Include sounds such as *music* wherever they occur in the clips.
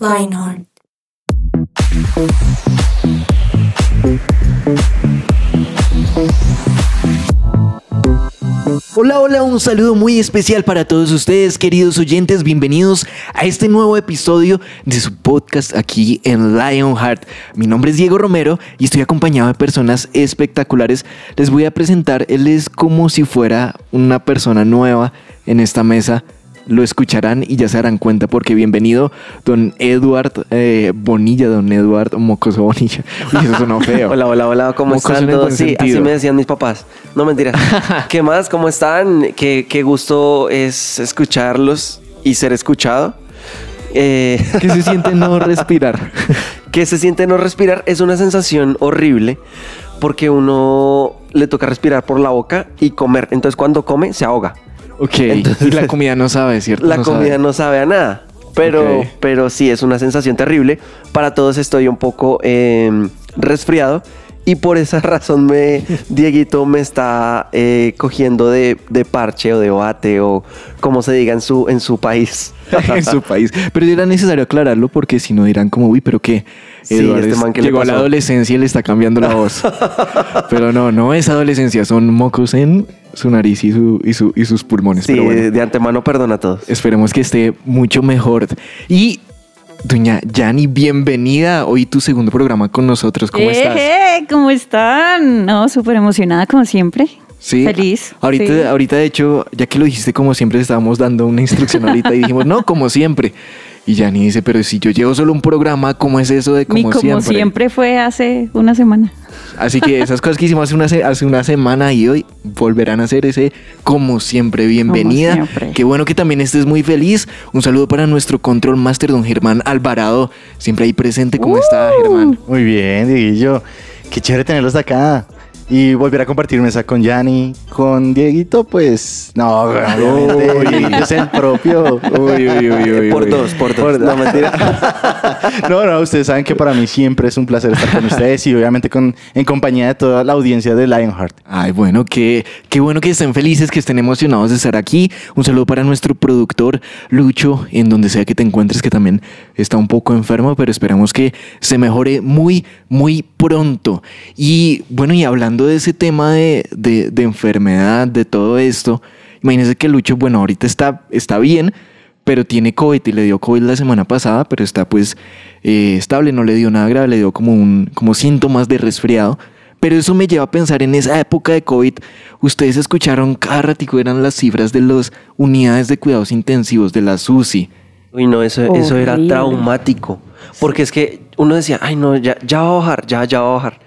Lionheart. Hola, un saludo muy especial para todos ustedes, queridos oyentes. Bienvenidos a este nuevo episodio de su podcast aquí en Lionheart. Mi nombre es Diego Romero y estoy acompañado de personas espectaculares. Les voy a presentar, él es como si fuera una persona nueva en esta mesa lo escucharán y ya se darán cuenta porque bienvenido don Eduard eh, Bonilla, don Eduard Mocoso Bonilla. Uy, *laughs* eso sonó feo. Hola, hola, hola, ¿cómo Mocoso están todos? Sí, así me decían mis papás. No mentiras. *laughs* ¿Qué más? ¿Cómo están? Qué, qué gusto es escucharlos y ser escuchado. Eh, *laughs* ¿Qué se siente no respirar? que se siente no respirar es una sensación horrible porque uno le toca respirar por la boca y comer. Entonces cuando come se ahoga. Ok, Entonces- y la comida no sabe, ¿cierto? La No comida sabe. no sabe a nada. Pero, pero sí, es una sensación terrible. Para todos estoy un poco eh, resfriado. Y por esa *laughs* razón me, Dieguito me está eh, cogiendo de, de parche o de bate o como se diga en su, en su país. *laughs* en su país. Pero era necesario aclararlo porque si no dirán como, uy, pero qué. Sí, este es- man, ¿qué le llegó a la adolescencia y le está cambiando la voz. *laughs* pero no, no es adolescencia, son mocos en su nariz y, su, y, su- y sus pulmones. Sí, pero bueno. de antemano perdona a todos. Esperemos que esté mucho mejor. Y, doña Yani, bienvenida. Hoy tu segundo programa con nosotros. ¿Cómo estás? ¡Eh! ¿Cómo están? No, súper emocionada como siempre. Sí. Feliz. Ahorita, sí. ahorita, de hecho, ya que lo dijiste como siempre, estábamos dando una instrucción ahorita y dijimos, no, como siempre. Y Yani dice, pero si yo llevo solo un programa, ¿cómo es eso de como, Mi como siempre? siempre. fue hace una semana. Así que esas cosas que hicimos hace una, se- hace una semana y hoy volverán a hacer ese como siempre. Bienvenida. siempre. Qué bueno que también estés muy feliz. Un saludo para nuestro control master, don Germán Alvarado. Siempre ahí presente. ¿Cómo está, Uh. Germán? Muy bien, Dieguillo. Qué chévere tenerlos acá. Y volver a compartir mesa con Yanni, con Dieguito, pues no, obviamente, es *laughs* el propio. Uy, uy, uy, uy, por uy. dos, por dos. no mentira. *laughs* No, no, ustedes saben que para mí siempre es un placer estar con ustedes y obviamente con, en compañía de toda la audiencia de Lionheart. Ay, bueno, qué, qué bueno que estén felices, que estén emocionados de estar aquí. Un saludo para nuestro productor Lucho, en donde sea que te encuentres, que también está un poco enfermo, pero esperamos que se mejore muy, muy pronto. Y bueno, y hablando de ese tema de, de- de enfermedad, de todo esto, imagínense que Lucho, bueno, ahorita está, está bien, pero tiene COVID y le dio COVID la semana pasada, pero está pues eh, estable, no le dio nada grave, le dio como, un, como síntomas de resfriado. Pero eso me lleva a pensar en esa época de COVID. Ustedes escucharon cada ratico eran las cifras de las unidades de cuidados intensivos de la SUSI. Uy, no, eso, eso era traumático. Porque es que uno decía, ay, no, ya, ya va a bajar, ya, ya va a bajar.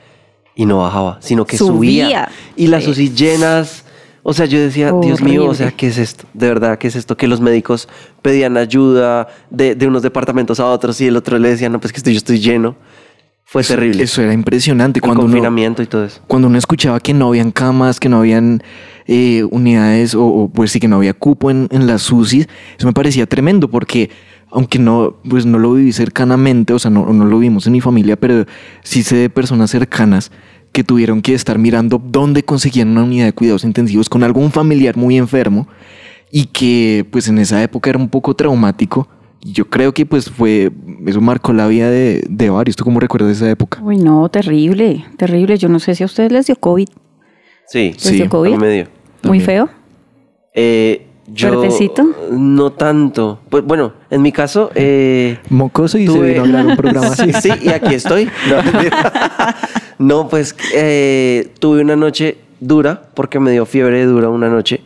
Y no bajaba, sino que subía. Subía. Y las. UCI llenas. O sea, yo decía, Dios mío, o sea, Horrible. ¿qué es esto? De verdad, ¿qué es esto? Que los médicos pedían ayuda de, de unos departamentos a otros y el otro le decía, no, pues que estoy, yo estoy lleno. Fue terrible. Eso era impresionante. el Cuando uno, confinamiento y todo eso. cuando uno escuchaba que no habían camas, que no habían eh, unidades o, o, pues sí que no había cupo en, en las UCI, eso me parecía tremendo porque aunque no, pues no lo viví cercanamente, o sea, no, no lo vimos en mi familia, pero sí sé de personas cercanas que tuvieron que estar mirando dónde conseguían una unidad de cuidados intensivos con algún familiar muy enfermo y que pues en esa época era un poco traumático. Y Yo creo que pues fue, eso marcó la vida de, de varios. ¿Tú cómo recuerdas esa época? Uy, no, terrible, terrible. Yo no sé si a ustedes les dio COVID. Sí, ¿Les dio a COVID? mí me dio. Muy También. feo. Eh, yo, ¿Fuertecito? No tanto. Pues bueno, en mi caso, eh, Mocoso y se Tuve- vino a hablar un programa así. *laughs* Sí, y aquí estoy. No. *laughs* No, pues eh, tuve una noche dura porque me dio fiebre dura una noche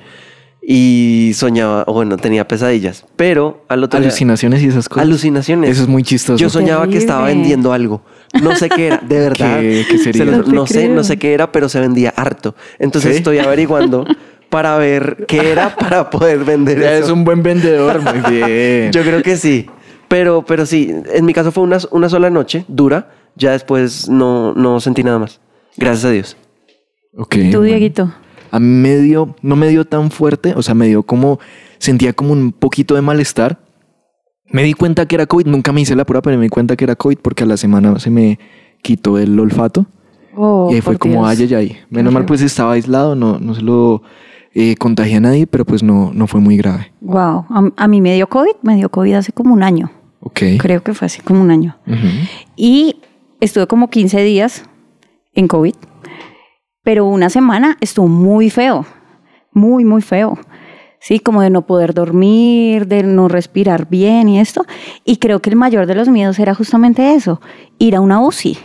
y soñaba, o bueno, tenía pesadillas, pero al otro día- Alucinaciones y esas cosas. alucinaciones. Eso es muy chistoso. Yo soñaba que estaba vendiendo algo. No sé qué era, de *laughs* verdad. ¿Qué- qué sería? Se lo- No sé, creo. no sé qué era, pero se vendía harto. Entonces ¿Sí? estoy averiguando para ver qué era *laughs* para poder vender Ya eso. es un buen vendedor, muy *laughs* bien. Yo creo que sí. Pero, pero sí, en mi caso fue una, una sola noche, dura. Ya después no, no sentí nada más. Gracias a Dios. Ok. ¿Tú, bueno. Dieguito? A mí me dio, no me dio tan fuerte, o sea, me dio como, sentía como un poquito de malestar. Me di cuenta que era COVID, nunca me hice la prueba, pero me di cuenta que era COVID porque a la semana se me quitó el olfato. Oh, y ahí fue como, Dios. ay, ay, ay. Menos mal, pues estaba aislado, no, no se lo eh, contagié a nadie, pero pues no, no fue muy grave. Wow. A, a mí me dio COVID, me dio COVID hace como un año. Ok. Creo que fue hace como un año. Ujú. Y estuve como 15 días en COVID, pero una semana estuvo muy feo, muy, muy feo. Sí, como de no poder dormir, de no respirar bien y esto. Y creo que el mayor de los miedos era justamente eso, ir a una UCI,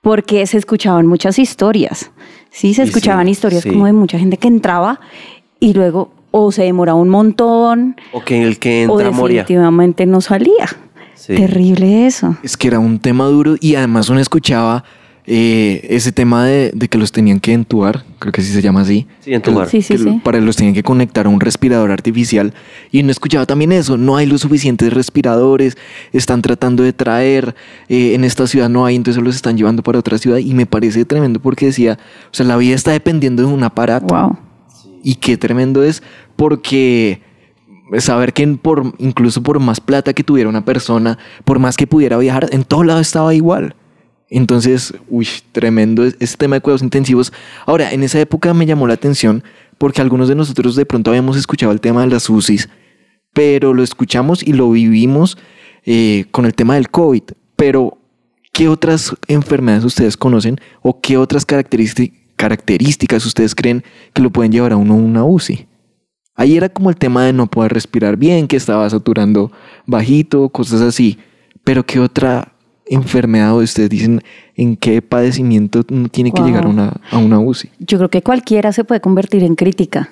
porque se escuchaban muchas historias. Sí, se sí, escuchaban historias sí. como de mucha gente que entraba y luego o se demoraba un montón O que el que o entra moría. definitivamente no salía. Sí. Terrible eso. Es que era un tema duro y además uno escuchaba eh, ese tema de, de que los tenían que entubar, creo que así se llama así. Sí, en tu lugar. Sí, sí, que sí. Para los tenían que conectar a un respirador artificial. Y uno escuchaba también eso, no hay los suficientes respiradores, están tratando de traer, eh, en esta ciudad no hay, entonces los están llevando para otra ciudad. Y me parece tremendo porque decía, o sea, la vida está dependiendo de un aparato. Wow. Y qué tremendo es porque saber que por, incluso por más plata que tuviera una persona, por más que pudiera viajar, en todo lado estaba igual. Entonces, uy, tremendo es- ese tema de cuidados intensivos. Ahora, en esa época me llamó la atención porque algunos de nosotros de pronto habíamos escuchado el tema de las UCIs, pero lo escuchamos y lo vivimos eh, con el tema del COVID. Pero, ¿qué otras enfermedades ustedes conocen o qué otras característi- características ustedes creen que lo pueden llevar a uno a una UCI? Ahí era como el tema de no poder respirar bien, que estaba saturando bajito, cosas así. Pero ¿qué otra enfermedad o ustedes dicen en qué padecimiento tiene que Wow. llegar a una, a una UCI? Yo creo que cualquiera se puede convertir en crítica.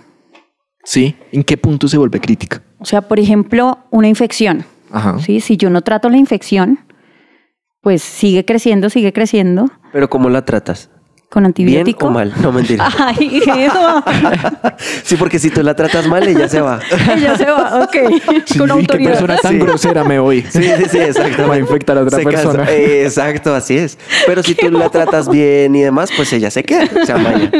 ¿Sí? ¿En qué punto se vuelve crítica? O sea, por ejemplo, una infección. Ajá. ¿sí? Si yo no trato la infección, pues sigue creciendo, sigue creciendo Pero ¿cómo la tratas? Con ¿Bien antibiótico. o mal? No, mentira. *laughs* Ay. *laughs* Sí, porque si tú la tratas mal, ella se va. *laughs* ella se va, ok. Sí, con qué autoridad. persona tan Sí. grosera me voy. Sí, sí, sí, exacto. Va a infectar a otra Se persona. Exacto, así es. Pero si tú la tratas bien y demás, pues ella se queda, se amaña.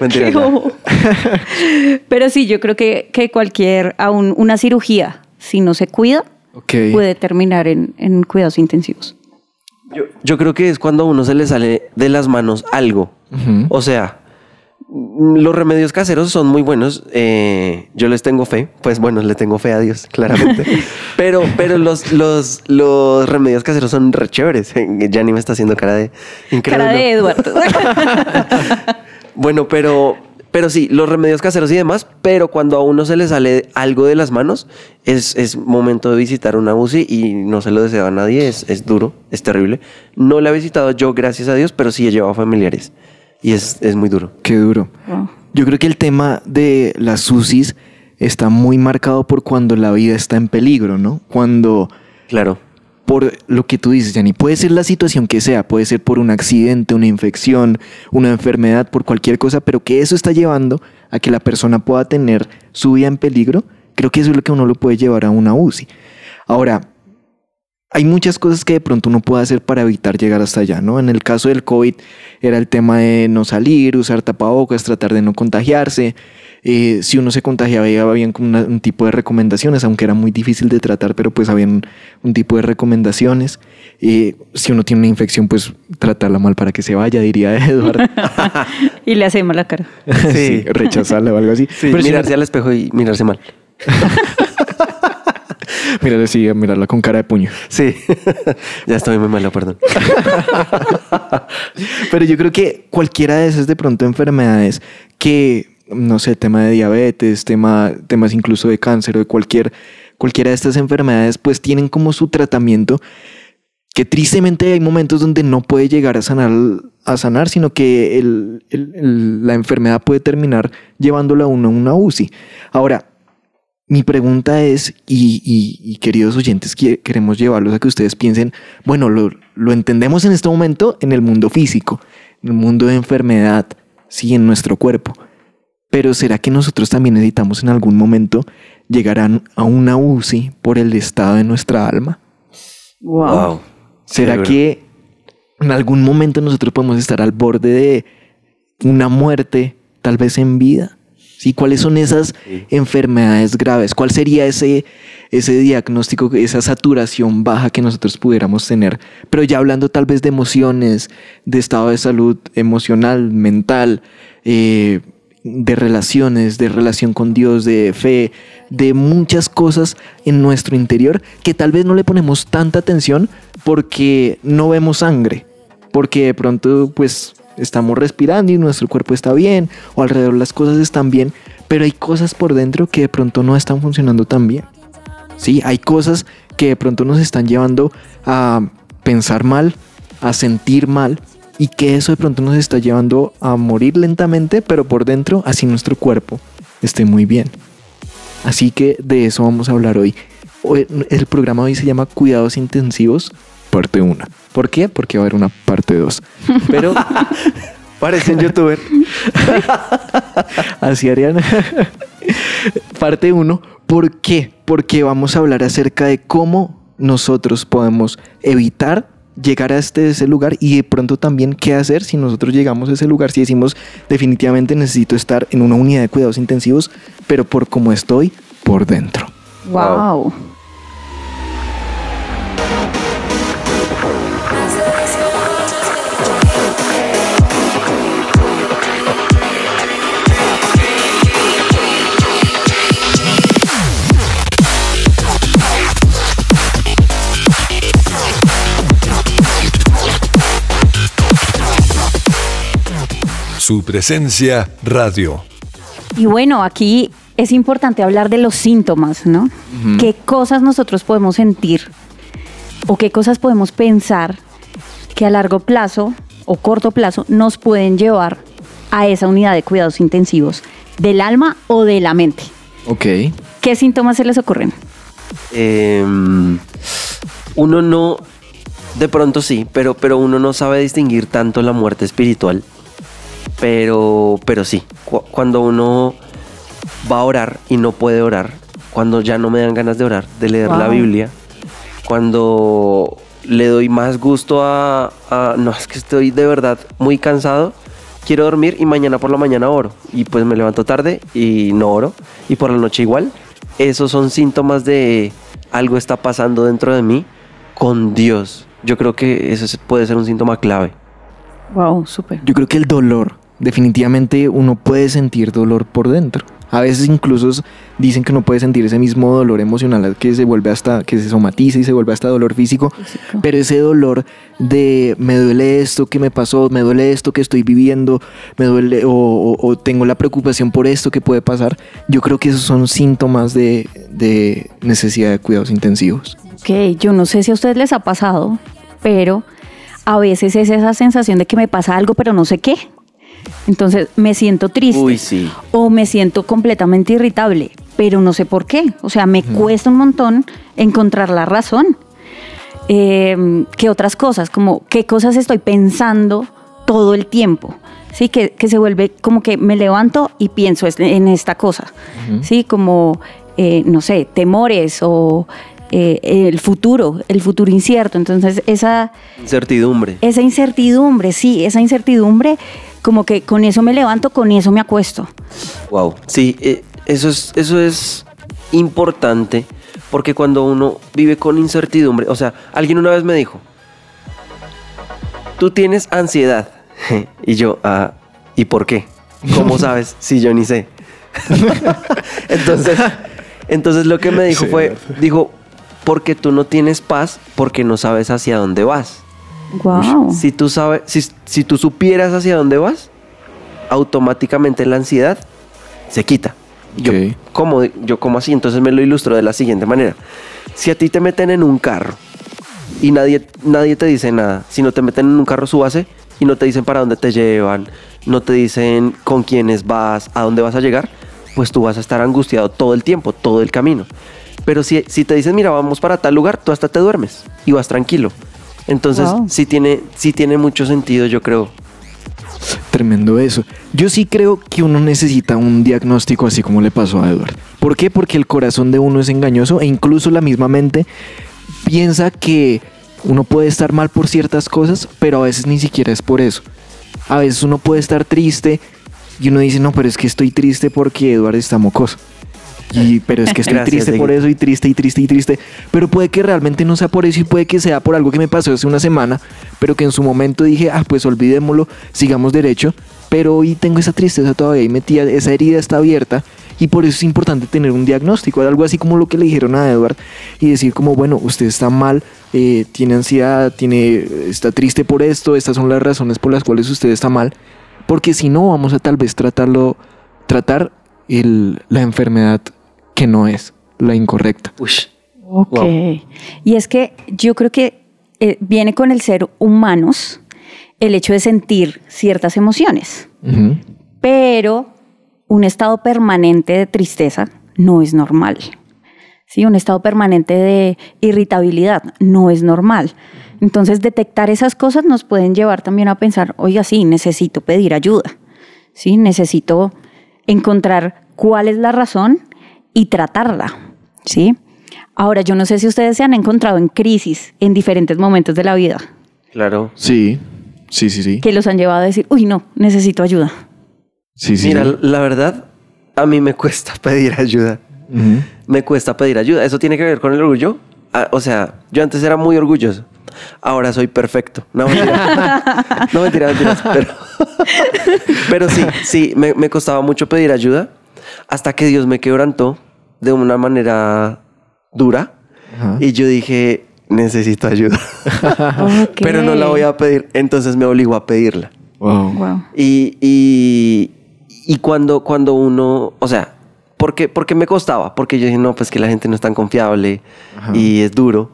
Mentira. Qué. Pero sí, yo creo que, que cualquier, aún una cirugía, si no se cuida, puede terminar en, en cuidados intensivos. Yo, yo creo que es cuando a uno se le sale de las manos algo. O sea, los remedios caseros son muy buenos. eh, yo les tengo fe. Pues bueno, le tengo fe a Dios, claramente. *laughs* pero pero los, los, los remedios caseros son re chéveres. *laughs* Ya ni me está haciendo cara de incrédulo. Cara de Eduardo. *laughs* Bueno, pero, pero sí, los remedios caseros y demás, pero cuando a uno se le sale algo de las manos, es, es momento de visitar una UCI y no se lo deseo a nadie, es, es duro, es terrible. No la he visitado yo, gracias a Dios, pero sí he llevado familiares y es, es muy duro. Qué duro. Wow. Yo creo que el tema de las UCIs está muy marcado por cuando la vida está en peligro, ¿no? Cuando Claro. Por lo que tú dices, Yanni, puede ser la situación que sea, puede ser por un accidente, una infección, una enfermedad, por cualquier cosa, pero que eso está llevando a que la persona pueda tener su vida en peligro, creo que eso es lo que uno lo puede llevar a una UCI. Ahora, hay muchas cosas que de pronto uno puede hacer para evitar llegar hasta allá, ¿no? En el caso del COVID era el tema de no salir, usar tapabocas, tratar de no contagiarse. Eh, si uno se contagiaba, había como una- un tipo de recomendaciones, aunque era muy difícil de tratar, pero pues habían un tipo de recomendaciones. Eh, si uno tiene una infección, pues tratarla mal para que se vaya, diría *laughs* Eduardo. *laughs* y le hacemos la cara. *laughs* sí, rechazarla o algo así. Sí, pero si mirarse al espejo y mirarse mal. Mírale, sí, mirarla con cara de puño. Sí, *laughs* ya estoy muy malo, perdón. *laughs* Pero yo creo que cualquiera de esas de pronto enfermedades que, no sé, tema de diabetes, tema, temas incluso de cáncer o de cualquier, cualquiera de estas enfermedades, pues tienen como su tratamiento que tristemente hay momentos donde no puede llegar a sanar, a sanar sino que la enfermedad puede terminar llevándolo a uno a una UCI. Ahora, mi pregunta es, y, y- y queridos oyentes, que- queremos llevarlos a que ustedes piensen, bueno, lo, lo entendemos en este momento en el mundo físico, en el mundo de enfermedad, sí, en nuestro cuerpo. Pero ¿será que nosotros también necesitamos en algún momento llegar a, a una UCI por el estado de nuestra alma? Wow. Wow. ¿Será Qué que en algún momento nosotros podemos estar al borde de, una muerte, tal vez en vida. ¿Sí? ¿Cuáles son esas enfermedades graves? ¿Cuál sería ese, ese diagnóstico, esa saturación baja que nosotros pudiéramos tener? Pero ya hablando tal vez de emociones, de estado de salud emocional, mental, eh, de relaciones, de relación con Dios, de fe, de muchas cosas en nuestro interior que tal vez no le ponemos tanta atención porque no vemos sangre, porque de pronto pues estamos respirando y nuestro cuerpo está bien o alrededor las cosas están bien, pero hay cosas por dentro que de pronto no están funcionando tan bien. Sí, hay cosas que de pronto nos están llevando a pensar mal, a sentir mal y que eso de pronto nos está llevando a morir lentamente, pero por dentro así nuestro cuerpo esté muy bien. Así que de eso vamos a hablar hoy. Hoy- El programa hoy se llama Cuidados Intensivos, parte 1. ¿Por qué? Porque va a haber una parte 2. Pero *laughs* Parecen youtuber. *laughs* así harían. parte 1. ¿Por qué? Porque vamos a hablar acerca de cómo nosotros podemos evitar llegar a este ese lugar y de pronto también qué hacer si nosotros llegamos a ese lugar si decimos definitivamente necesito estar en una unidad de cuidados intensivos pero por cómo estoy por dentro Wow. Su presencia radio. Y bueno, aquí es importante hablar de los síntomas, ¿no? ¿Qué cosas nosotros podemos sentir o qué cosas podemos pensar que a largo plazo o corto plazo nos pueden llevar a esa unidad de cuidados intensivos del alma o de la mente? ok ¿Qué síntomas se les ocurren? Eh, uno no, de pronto sí, pero, pero uno no sabe distinguir tanto la muerte espiritual. Pero, pero sí, cu- cuando uno va a orar y no puede orar, cuando ya no me dan ganas de orar, de leer la. Biblia, cuando le doy más gusto a, a- no, es que estoy de verdad muy cansado, quiero dormir y mañana por la mañana oro. Y pues me levanto tarde y no oro. Y por la noche igual. Esos son síntomas de algo está pasando dentro de mí con Dios. Yo creo que ese es- puede ser un síntoma clave. Wow, súper. Yo creo que el dolor, definitivamente uno puede sentir dolor por dentro. A veces incluso dicen que uno puede sentir ese mismo dolor emocional que se vuelve hasta, que se somatiza y se vuelve hasta dolor físico. Físico. Pero ese dolor de me duele esto que me pasó, me duele esto que estoy viviendo, me duele o, o- o tengo la preocupación por esto que puede pasar, yo creo que esos son síntomas de, de necesidad de cuidados intensivos. Ok, yo no sé si a ustedes les ha pasado, pero a veces es esa sensación de que me pasa algo, pero no sé qué. Entonces me siento triste. Uy, sí. O me siento completamente irritable, pero no sé por qué. O sea, me cuesta un montón encontrar la razón. Eh, ¿Qué otras cosas? Como qué cosas estoy pensando todo el tiempo. Sí, que, que se vuelve como que me levanto y pienso en esta cosa. Sí, como, eh, no sé, temores o eh, el futuro, el futuro incierto. Entonces, esa, Incertidumbre. esa incertidumbre, sí, esa incertidumbre, como que con eso me levanto, con eso me acuesto. Wow. Sí, eh, eso es, eso es importante porque cuando uno vive con incertidumbre, o sea, alguien una vez me dijo, tú tienes ansiedad. *laughs* y yo, ah, ¿y por qué? ¿Cómo *laughs* sabes? Si yo ni sé. *laughs* entonces, entonces lo que me dijo Sí, fue, dijo, porque tú no tienes paz porque no sabes hacia dónde vas. Wow. Si tú sabes, si, si tú supieras hacia dónde vas, automáticamente la ansiedad se quita. Yo, Ok. ¿cómo? Yo, ¿cómo así? Entonces me lo ilustro de la siguiente manera. Si a ti te meten en un carro y nadie, nadie te dice nada, si no te meten en un carro súbase y no te dicen para dónde te llevan, no te dicen con quiénes vas, a dónde vas a llegar, pues tú vas a estar angustiado todo el tiempo, todo el camino. Pero si, si te dicen, mira, vamos para tal lugar, tú hasta te duermes y vas tranquilo. Entonces, Wow. sí, tiene, sí tiene mucho sentido, yo creo. Tremendo eso. Yo sí creo que uno necesita un diagnóstico así como le pasó a Edward. ¿Por qué? Porque el corazón de uno es engañoso e incluso la misma mente piensa que uno puede estar mal por ciertas cosas, pero a veces ni siquiera es por eso. A veces uno puede estar triste y uno dice, no, pero es que estoy triste porque Eduardo está mocoso. Y, pero es que estoy Gracias, triste por eso y triste y triste y triste. Pero puede que realmente no sea por eso y puede que sea por algo que me pasó hace una semana, pero que en su momento dije, ah, pues olvidémoslo, sigamos derecho. Pero hoy tengo esa tristeza todavía y metida, esa herida está abierta y por eso es importante tener un diagnóstico, algo así como lo que le dijeron a Edward y decir como, bueno, usted está mal, eh, tiene ansiedad, tiene, está triste por esto, estas son las razones por las cuales usted está mal, porque si no vamos a tal vez tratarlo, tratar el, la enfermedad que no es, la incorrecta. Ush. Ok. Wow. Y es que yo creo que eh, viene con el ser humanos el hecho de sentir ciertas emociones, pero un estado permanente de tristeza no es normal. ¿sí? Un estado permanente de irritabilidad no es normal. Entonces, detectar esas cosas nos pueden llevar también a pensar, oiga, sí, necesito pedir ayuda, ¿sí? necesito encontrar cuál es la razón y tratarla. ¿sí? Ahora, yo no sé si ustedes se han encontrado en crisis en diferentes momentos de la vida Claro. Sí, sí, sí, sí. que los han llevado a decir, uy, no, necesito ayuda. Sí, sí. Mira, sí. la verdad, a mí me cuesta *laughs* pedir ayuda. Me cuesta pedir ayuda. ¿Eso tiene que ver con el orgullo? Ah, o sea, yo antes era muy orgulloso. Ahora soy perfecto. No, mentira. *laughs* no, mentira, mentiras. Pero, *laughs* pero sí, sí, me, me costaba mucho pedir ayuda hasta que Dios me quebrantó de una manera dura. Ajá. Y yo dije, necesito ayuda. *laughs* Pero no la voy a pedir. Entonces me obligó a pedirla. Wow. Wow. Y, y, y cuando, cuando uno, o sea, porque, porque me costaba, porque yo dije, no, pues que la gente no es tan confiable Ajá. y es duro.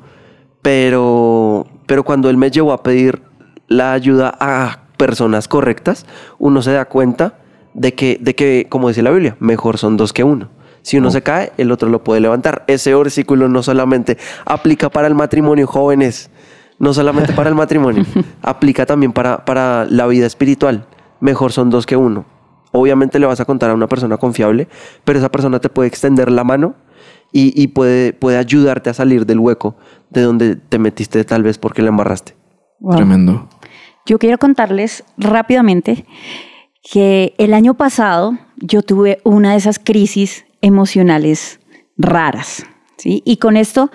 Pero, pero cuando él me llevó a pedir la ayuda a personas correctas, uno se da cuenta de que, de que, como dice la Biblia, mejor son dos que uno. Si uno se cae, el otro lo puede levantar. Ese versículo no solamente aplica para el matrimonio, jóvenes, no solamente para el *laughs* matrimonio, aplica también para, para la vida espiritual. Mejor son dos que uno. Obviamente le vas a contar a una persona confiable, pero esa persona te puede extender la mano y, y puede, puede ayudarte a salir del hueco de donde te metiste tal vez porque la embarraste. Wow. Tremendo. Yo quiero contarles rápidamente que el año pasado yo tuve una de esas crisis emocionales raras, ¿sí? Y con esto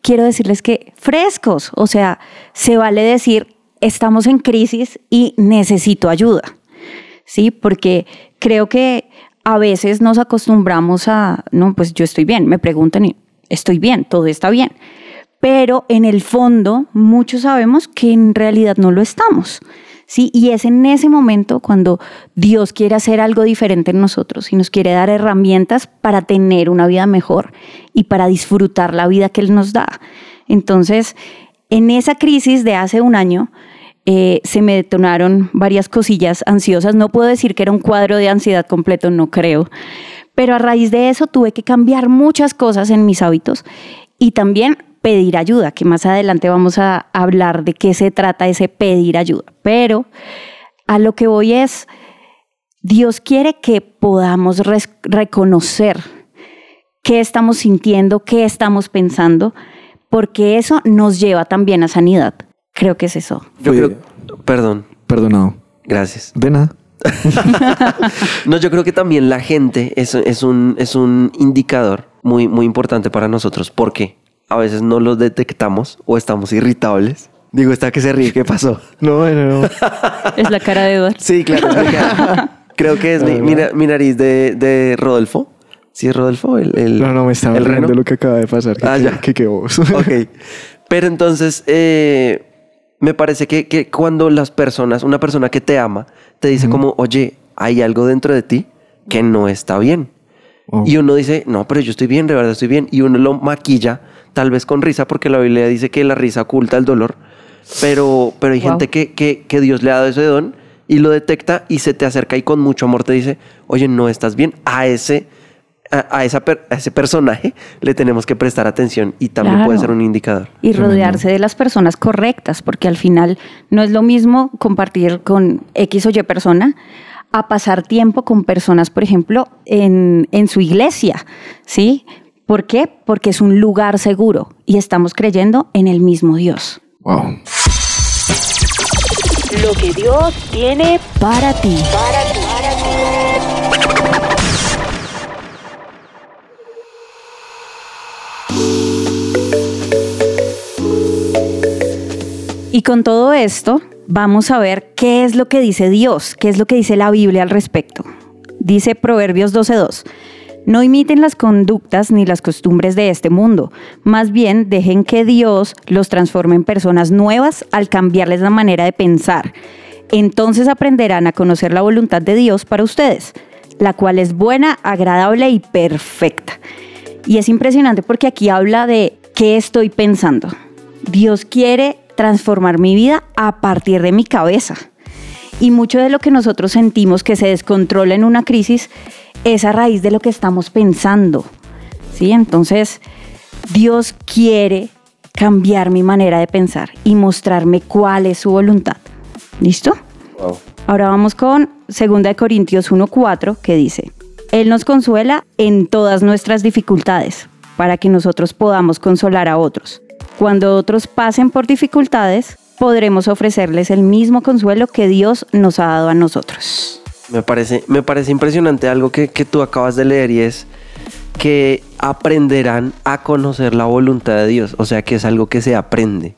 quiero decirles que frescos, o sea, se vale decir, estamos en crisis y necesito ayuda, ¿sí? Porque creo que a veces nos acostumbramos a, no, pues yo estoy bien, me preguntan y estoy bien, todo está bien. Pero en el fondo, muchos sabemos que en realidad no lo estamos. ¿Sí? Y es en ese momento cuando Dios quiere hacer algo diferente en nosotros y nos quiere dar herramientas para tener una vida mejor y para disfrutar la vida que Él nos da. Entonces, en esa crisis de hace un año, eh, se me detonaron varias cosillas ansiosas. No puedo decir que era un cuadro de ansiedad completo, no creo. Pero a raíz de eso tuve que cambiar muchas cosas en mis hábitos y también pedir ayuda, que más adelante vamos a hablar de qué se trata ese pedir ayuda. Pero a lo que voy es, Dios quiere que podamos reconocer qué estamos sintiendo, qué estamos pensando, porque eso nos lleva también a sanidad. Creo que es eso. Yo creo, perdón, Perdonado. gracias. De nada. *laughs* No, yo creo que también la gente es, es, un, es un indicador muy, muy importante para nosotros. porque A veces no los detectamos o estamos irritables. Digo, está que se ríe, ¿qué pasó? *laughs* No, no, no. Es la cara de Eduardo. Sí, claro. *laughs* creo que es mi, mi na- mi nariz de, de Rodolfo. ¿Sí es Rodolfo? El, el- No, no, me estaba el riendo reno? lo que acaba de pasar. Que, Ah, que- ya. que, que vos. *laughs* Ok. Pero entonces, eh, me parece que, que cuando las personas, una persona que te ama, te dice como, oye, hay algo dentro de ti que no está bien. Wow. Y uno dice, no, pero yo estoy bien, de verdad estoy bien. Y uno lo maquilla, tal vez con risa, porque la Biblia dice que la risa oculta el dolor. Pero, pero hay Wow. gente que, que, que Dios le ha dado ese don y lo detecta y se te acerca y con mucho amor te dice, oye, no estás bien. A ese, a, a esa per- a ese personaje le tenemos que prestar atención y también Claro. puede ser un indicador. Y rodearse de las personas correctas, porque al final no es lo mismo compartir con X o Y persona a pasar tiempo con personas, por ejemplo, en, en su iglesia, ¿sí? ¿Por qué? Porque es un lugar seguro y estamos creyendo en el mismo Dios. Wow. Lo que Dios tiene Para ti. para ti. Y con todo esto, vamos a ver qué es lo que dice Dios, qué es lo que dice la Biblia al respecto. Dice Proverbios 12.2. No imiten las conductas ni las costumbres de este mundo, más bien dejen que Dios los transforme en personas nuevas al cambiarles la manera de pensar. Entonces aprenderán a conocer la voluntad de Dios para ustedes, la cual es buena, agradable y perfecta. Y es impresionante porque aquí habla de qué estoy pensando. Dios quiere transformar mi vida a partir de mi cabeza. Y mucho de lo que nosotros sentimos que se descontrola en una crisis es a raíz de lo que estamos pensando. ¿Sí? Entonces, Dios quiere cambiar mi manera de pensar y mostrarme cuál es su voluntad. ¿Listo? Wow. Ahora vamos con 2 Corintios 1:4 que dice, Él nos consuela en todas nuestras dificultades para que nosotros podamos consolar a otros. Cuando otros pasen por dificultades, podremos ofrecerles el mismo consuelo que Dios nos ha dado a nosotros. Me parece, me parece impresionante algo que, que tú acabas de leer y es que aprenderán a conocer la voluntad de Dios. O sea que es algo que se aprende.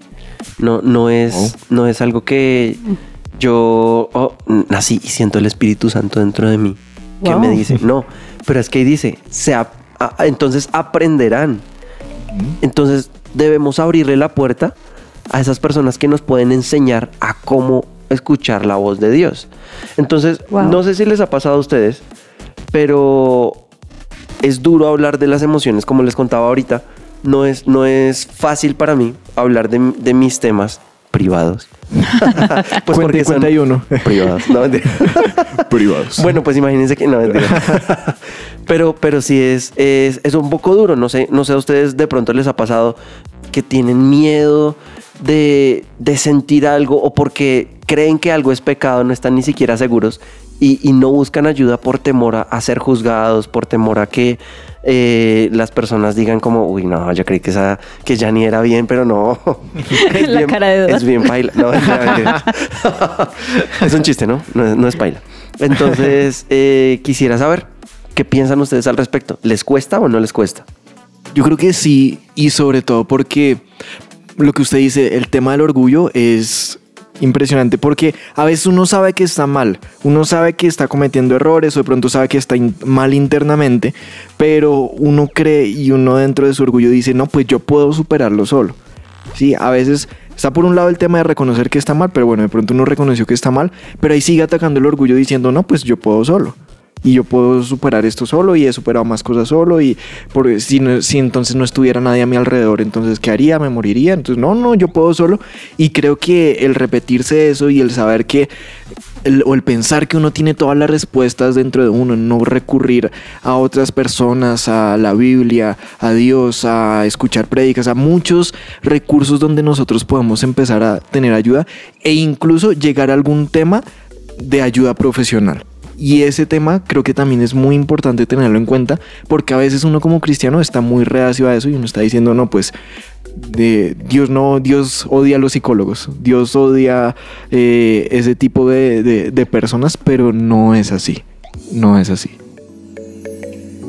No, no, es, no es algo que yo oh, nací y siento el Espíritu Santo dentro de mí. Que Wow. me dice, no, pero es que ahí dice, se a- entonces aprenderán. Entonces debemos abrirle la puerta a esas personas que nos pueden enseñar a cómo escuchar la voz de Dios. Entonces, Wow. no sé si les ha pasado a ustedes, pero es duro hablar de las emociones, como les contaba ahorita. No es, no es fácil para mí hablar de, de mis temas privados. *laughs* pues y son uno. privados. No. *laughs* Privados. Bueno, pues imagínense que no mentira. *laughs* pero, pero sí es, es, es un poco duro. No sé, no sé a ustedes de pronto les ha pasado que tienen miedo de, de sentir algo o porque creen que algo es pecado, no están ni siquiera seguros y, y no buscan ayuda por temor a, a ser juzgados, por temor a que eh, las personas digan como, uy, no, yo creí que esa que ya ni era bien, pero no. *laughs* Es La bien- cara de duda. Es bien paila. No, mentira, mentira. *laughs* es un chiste, ¿no? No es, no es paila. Entonces, *laughs* eh, quisiera saber qué piensan ustedes al respecto. ¿Les cuesta o no les cuesta? Yo creo que sí, y sobre todo porque lo que usted dice, el tema del orgullo es impresionante porque a veces uno sabe que está mal, uno sabe que está cometiendo errores o de pronto sabe que está mal internamente, pero uno cree y uno dentro de su orgullo dice, no, pues yo puedo superarlo solo. Sí, a veces está por un lado el tema de reconocer que está mal, pero bueno, de pronto uno reconoció que está mal, pero ahí sigue atacando el orgullo diciendo, no, pues yo puedo solo. Y yo puedo superar esto solo y he superado más cosas solo y porque si, no- si entonces no estuviera nadie a mi alrededor, entonces ¿qué haría? ¿Me moriría? Entonces no, no, yo puedo solo. Y creo que el repetirse eso y el saber que o el pensar que uno tiene todas las respuestas dentro de uno, no recurrir a otras personas, a la Biblia, a Dios, a escuchar prédicas, a muchos recursos donde nosotros podemos empezar a tener ayuda e incluso llegar a algún tema de ayuda profesional. Y ese tema creo que también es muy importante tenerlo en cuenta porque a veces uno como cristiano está muy reacio a eso y uno está diciendo, no, pues de Dios no, Dios odia a los psicólogos, Dios odia eh, ese tipo de, de- de personas, pero no es así, no es así.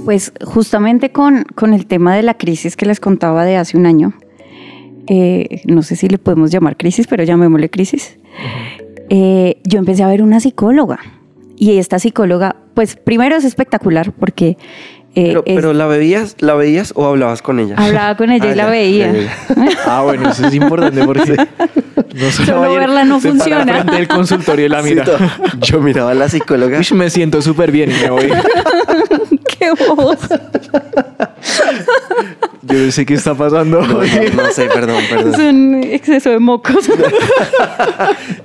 Pues justamente con, con el tema de la crisis que les contaba de hace un año, eh, no sé si le podemos llamar crisis, pero llamémosle crisis, eh, yo empecé a ver una psicóloga. Y esta psicóloga, pues primero es espectacular porque eh, Pero, es- pero ¿la veías, ¿la veías o hablabas con ella? hablaba con ella Ah, y la ya, veía. ya, ya. *laughs* Ah, bueno, eso es importante porque no Solo verla no se para funciona. frente del consultorio y la mira. Sí, Yo miraba a la psicóloga. Uy, me siento súper bien y me voy. *laughs* ¡Qué voz! *laughs* Yo no sé qué está pasando. No, no, no sé, perdón, Es perdón. un exceso de mocos. *laughs*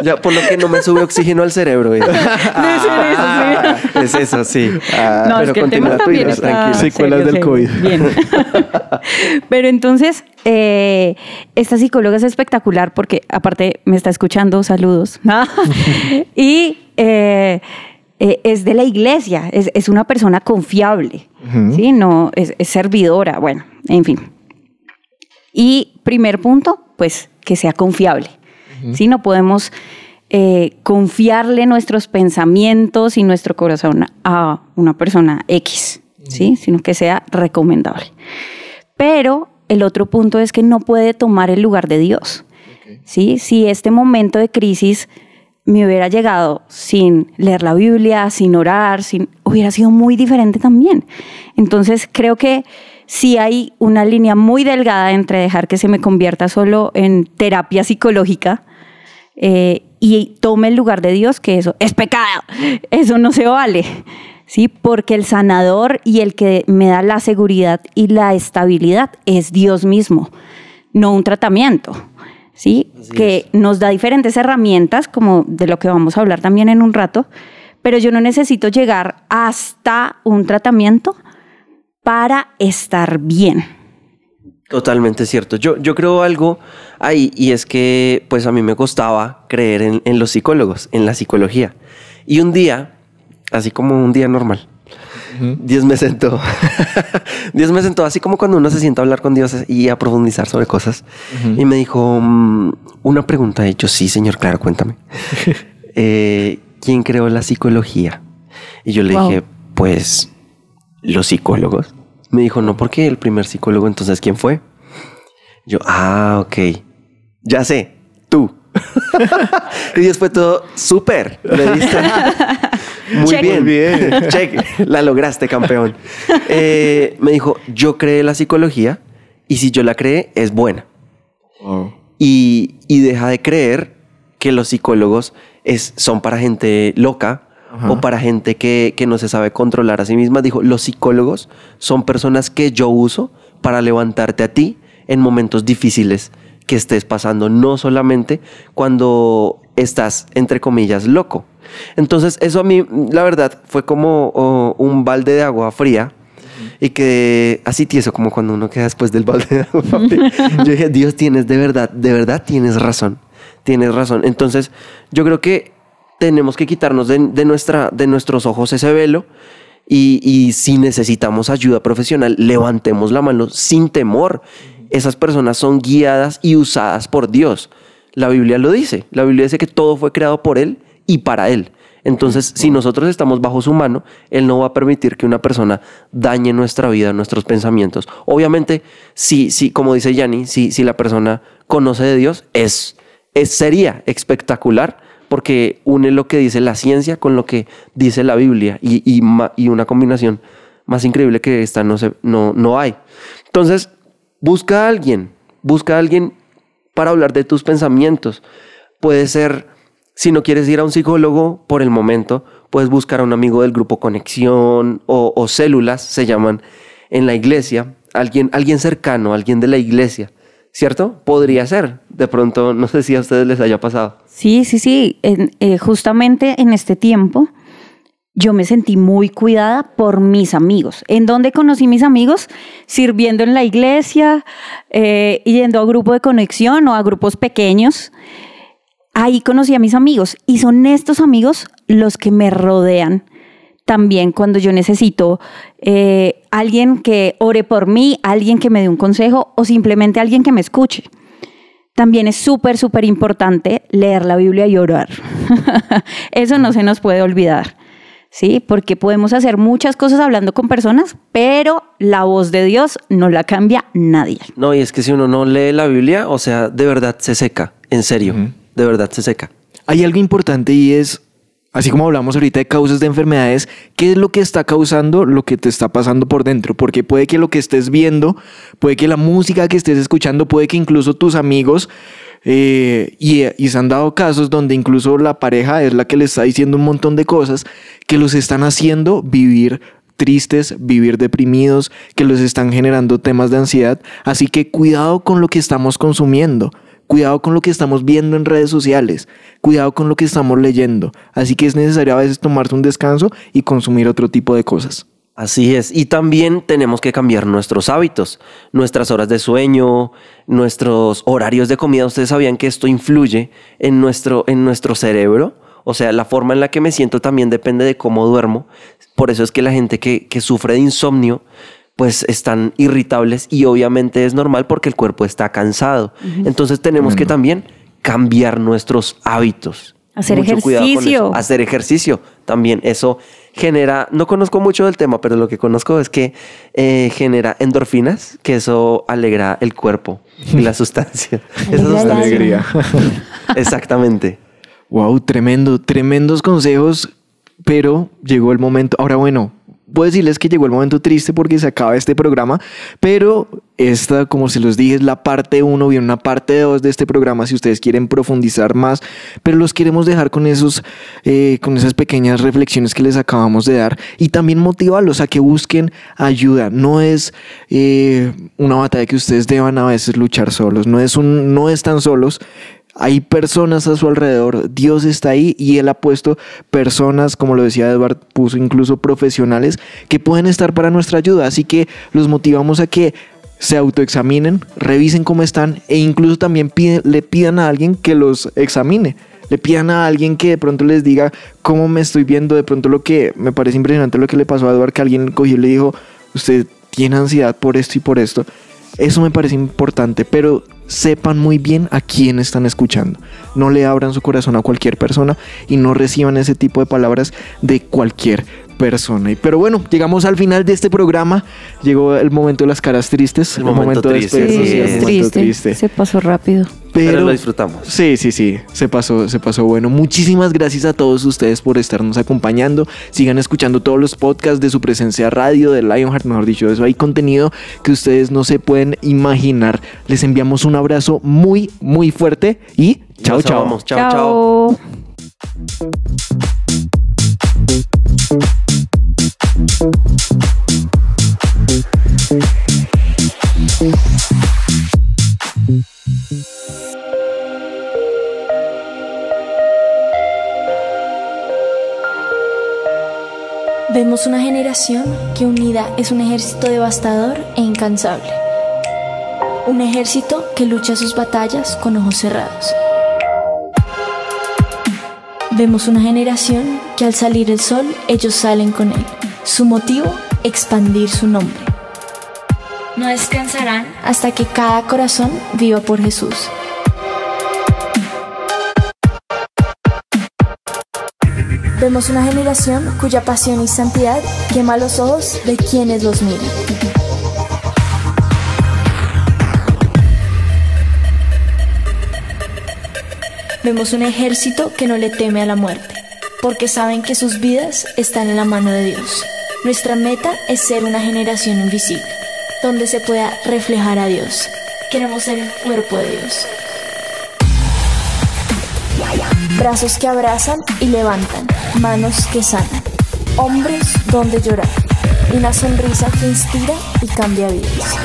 Ya, por lo que no me sube oxígeno al cerebro. eh. Debe ser eso, sí. Es eso, sí. Ah, No, es pero que el tema también está tranquila. Secuelas del COVID. Bien. *laughs* Pero entonces, eh, esta psicóloga es espectacular porque aparte me está escuchando, saludos. *laughs* y eh, eh, es de la iglesia, es, es una persona confiable. ¿sí? No, es, es servidora, bueno, en fin. Y primer punto, pues que sea confiable. ¿sí? No podemos eh, confiarle nuestros pensamientos y nuestro corazón a una persona X, ¿sí? Sino que sea recomendable. Pero el otro punto es que no puede tomar el lugar de Dios. ¿sí? Si este momento de crisis me hubiera llegado sin leer la Biblia, sin orar, sin, hubiera sido muy diferente también. Entonces creo que sí hay una línea muy delgada entre dejar que se me convierta solo en terapia psicológica eh, y tome el lugar de Dios, que eso es pecado, eso no se vale. ¿sí? Porque el sanador y el que me da la seguridad y la estabilidad es Dios mismo, no un tratamiento. ¿sí? Que nos da diferentes herramientas, como de lo que vamos a hablar también en un rato, pero yo no necesito llegar hasta un tratamiento para estar bien. Totalmente cierto. Yo, yo creo algo ahí y es que pues a mí me costaba creer en, en los psicólogos, en la psicología. Y un día, así como un día normal, Dios me sentó. *laughs* Dios me sentó así como cuando uno se sienta a hablar con Dios y a profundizar sobre cosas. Y me dijo mm, una pregunta. He hecho, sí, señor, claro, cuéntame. *laughs* Eh, ¿Quién creó la psicología? Y yo le dije, pues los psicólogos. Me dijo, no, porque el primer psicólogo, entonces, ¿quién fue? Yo, ah, ok. Ya sé, tú. *laughs* y después todo súper. Le diste. Muy bien. bien. *laughs* Check. *laughs* La lograste, campeón. Eh, me dijo, yo creé la psicología y si yo la creé, es buena. Y, y, deja de creer que los psicólogos es, son para gente loca o para gente que, que no se sabe controlar a sí misma. Dijo, los psicólogos son personas que yo uso para levantarte a ti en momentos difíciles que estés pasando, no solamente cuando estás, entre comillas, loco. Entonces, eso a mí, la verdad, fue como un balde de agua fría y que así tieso como cuando uno queda después del balde de agua fría. *laughs* yo dije, Dios, tienes de verdad, de verdad tienes razón, tienes razón. Entonces, yo creo que tenemos que quitarnos de, nuestra, de nuestros ojos ese velo y, y, si necesitamos ayuda profesional, levantemos la mano sin temor. Esas personas son guiadas y usadas por Dios. La Biblia lo dice. La Biblia dice que todo fue creado por Él y para Él. Entonces, si nosotros estamos bajo su mano, Él no va a permitir que una persona dañe nuestra vida, nuestros pensamientos. Obviamente, si, si como dice Yanni, si, si la persona conoce de Dios, es, es, sería espectacular porque une lo que dice la ciencia con lo que dice la Biblia y, y, y una combinación más increíble que esta no, se, no, no hay. Entonces, busca a alguien, busca a alguien para hablar de tus pensamientos. Puede ser si no quieres ir a un psicólogo por el momento, puedes buscar a un amigo del grupo Conexión o, células, se llaman en la iglesia, alguien, alguien cercano, alguien de la iglesia. ¿Cierto? Podría ser. De pronto, no sé si a ustedes les haya pasado. Sí, sí, sí. Eh, justamente en este tiempo, yo me sentí muy cuidada por mis amigos. ¿En dónde conocí mis amigos? Sirviendo en la iglesia, eh, yendo a grupo de conexión o a grupos pequeños ahí conocí a mis amigos y son estos amigos los que me rodean también cuando yo necesito eh, alguien que ore por mí, alguien que me dé un consejo o simplemente alguien que me escuche. También es súper, súper importante leer la Biblia y orar. *laughs* Eso no se nos puede olvidar. ¿sí? Porque podemos hacer muchas cosas hablando con personas, pero la voz de Dios no la cambia nadie. No, y es que si uno no lee la Biblia, o sea, de verdad se seca, en serio de verdad se seca. Hay algo importante y es, así como hablamos ahorita de causas de enfermedades, ¿qué es lo que está causando lo que te está pasando por dentro? Porque puede que lo que estés viendo, puede que la música que estés escuchando, puede que incluso tus amigos, eh, y, y, se han dado casos donde incluso la pareja es la que le está diciendo un montón de cosas que los están haciendo vivir tristes, vivir deprimidos, que los están generando temas de ansiedad. Así que cuidado con lo que estamos consumiendo. Cuidado con lo que estamos viendo en redes sociales, cuidado con lo que estamos leyendo. Así que es necesario a veces tomarse un descanso y consumir otro tipo de cosas. Así es. Y también tenemos que cambiar nuestros hábitos, nuestras horas de sueño, nuestros horarios de comida. Ustedes sabían que esto influye en nuestro, en nuestro cerebro. O sea, la forma en la que me siento también depende de cómo duermo. Por eso es que la gente que, que sufre de insomnio pues están irritables y obviamente es normal porque el cuerpo está cansado. Entonces tenemos que también cambiar nuestros hábitos. Hacer Mucho ejercicio. Hacer ejercicio también. Eso genera, no conozco mucho del tema, pero lo que conozco es que eh, genera endorfinas, que eso alegra el cuerpo y la *laughs* sustancia. *laughs* Esa sustancia. Alegría. *laughs* Exactamente. Wow, tremendo, tremendos consejos, pero llegó el momento. Ahora, bueno, puedo decirles que llegó el momento triste porque se acaba este programa, pero esta, como se los dije, es la parte 1, viene una parte 2 de este programa si ustedes quieren profundizar más, pero los queremos dejar con, esos, eh, con esas pequeñas reflexiones que les acabamos de dar y también motivarlos a que busquen ayuda. No es eh, una batalla que ustedes deban a veces luchar solos, no, es un, no están solos. Hay personas a su alrededor, Dios está ahí y Él ha puesto personas, como lo decía Edward, puso incluso profesionales que pueden estar para nuestra ayuda. Así que los motivamos a que se autoexaminen, revisen cómo están e incluso también le pidan a alguien que los examine. Le pidan a alguien que de pronto les diga cómo me estoy viendo. De pronto lo que me parece impresionante lo que le pasó a Edward, que alguien cogió y le dijo, usted tiene ansiedad por esto y por esto. Eso me parece importante, pero sepan muy bien a quién están escuchando. No le abran su corazón a cualquier persona y no reciban ese tipo de palabras de cualquier persona. Y- Pero bueno, llegamos al final de este programa. Llegó el momento de las caras tristes. El momento triste, sí, el momento triste. triste. Se pasó rápido. Pero, lo disfrutamos. Sí, sí, sí, se pasó, se pasó bueno. Muchísimas gracias a todos ustedes por estarnos acompañando. Sigan escuchando todos los podcasts de su presencia radio, de Lionheart, mejor dicho, eso hay contenido que ustedes no se pueden imaginar. Les enviamos un abrazo muy, muy fuerte y chao, chao. Chao, chao. Vemos una generación que unida es un ejército devastador e incansable. Un ejército que lucha sus batallas con ojos cerrados. Vemos una generación que al salir el sol ellos salen con él. Su motivo, expandir su nombre. No descansarán hasta que cada corazón viva por Jesús. Vemos una generación cuya pasión y santidad quema los ojos de quienes los miran. Vemos un ejército que no le teme a la muerte, porque saben que sus vidas están en la mano de Dios. Nuestra meta es ser una generación invisible, donde se pueda reflejar a Dios. Queremos ser el cuerpo de Dios. Brazos que abrazan y levantan, manos que sanan, hombros donde llorar, una sonrisa que inspira y cambia vidas.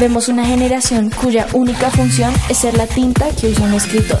Vemos una generación cuya única función es ser la tinta que usa un escritor.